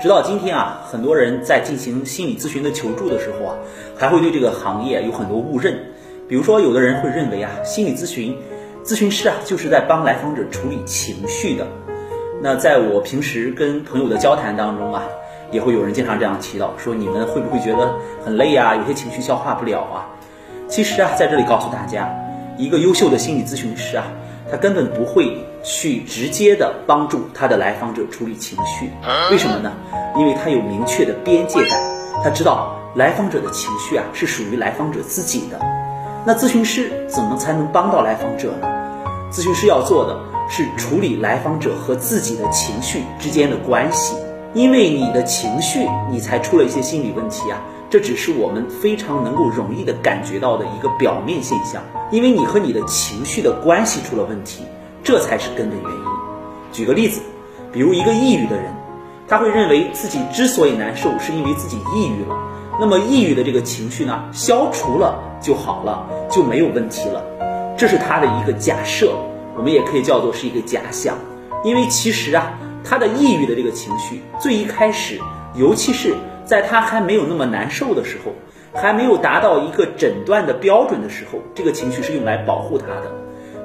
直到今天啊，很多人在进行心理咨询的求助的时候啊，还会对这个行业有很多误认。比如说，有的人会认为啊，心理咨询咨询师啊，就是在帮来访者处理情绪的。那在我平时跟朋友的交谈当中啊，也会有人经常这样提到，说你们会不会觉得很累啊？有些情绪消化不了啊？其实啊，在这里告诉大家，一个优秀的心理咨询师啊。他根本不会去直接的帮助他的来访者处理情绪，为什么呢？因为他有明确的边界感，他知道来访者的情绪啊是属于来访者自己的。那咨询师怎么才能帮到来访者呢？咨询师要做的是处理来访者和自己的情绪之间的关系，因为你的情绪，你才出了一些心理问题啊。这只是我们非常能够容易的感觉到的一个表面现象，因为你和你的情绪的关系出了问题，这才是根本原因。举个例子，比如一个抑郁的人，他会认为自己之所以难受，是因为自己抑郁了。那么抑郁的这个情绪呢，消除了就好了，就没有问题了。这是他的一个假设，我们也可以叫做是一个假象。因为其实啊，他的抑郁的这个情绪，最一开始，尤其是。在他还没有那么难受的时候，还没有达到一个诊断的标准的时候，这个情绪是用来保护他的。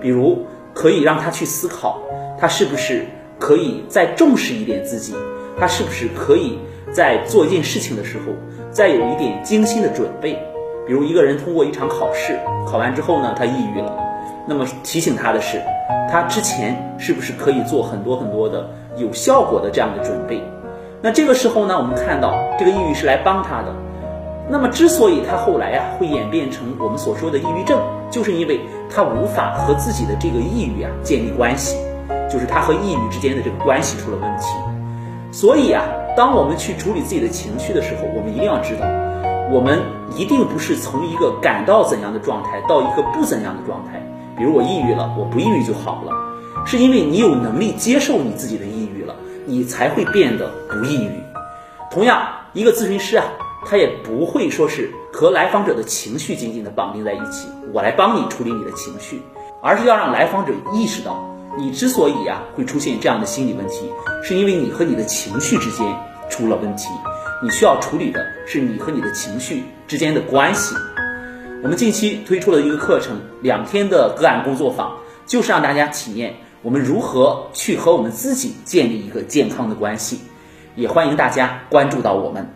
比如，可以让他去思考，他是不是可以再重视一点自己，他是不是可以在做一件事情的时候，再有一点精心的准备。比如，一个人通过一场考试，考完之后呢，他抑郁了，那么提醒他的是，他之前是不是可以做很多很多的有效果的这样的准备。那这个时候呢，我们看到这个抑郁是来帮他的。那么，之所以他后来呀会演变成我们所说的抑郁症，就是因为他无法和自己的这个抑郁啊建立关系，就是他和抑郁之间的这个关系出了问题。所以啊，当我们去处理自己的情绪的时候，我们一定要知道，我们一定不是从一个感到怎样的状态到一个不怎样的状态。比如我抑郁了，我不抑郁就好了，是因为你有能力接受你自己的抑郁了。你才会变得不抑郁。同样，一个咨询师啊，他也不会说是和来访者的情绪紧紧的绑定在一起，我来帮你处理你的情绪，而是要让来访者意识到，你之所以啊会出现这样的心理问题，是因为你和你的情绪之间出了问题。你需要处理的是你和你的情绪之间的关系。我们近期推出了一个课程，两天的个案工作坊，就是让大家体验。我们如何去和我们自己建立一个健康的关系？也欢迎大家关注到我们。